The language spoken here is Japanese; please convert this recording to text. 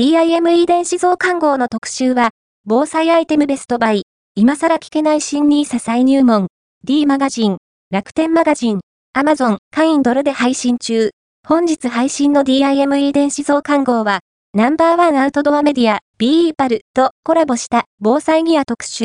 DIME 電子増刊号の特集は、防災アイテムベストバイ、今更聞けない新ニーサ再入門、D マガジン、楽天マガジン、アマゾン、インドルで配信中。本日配信の DIME 電子増刊号は、ナンバーワンアウトドアメディア、BE パルとコラボした防災ギア特集。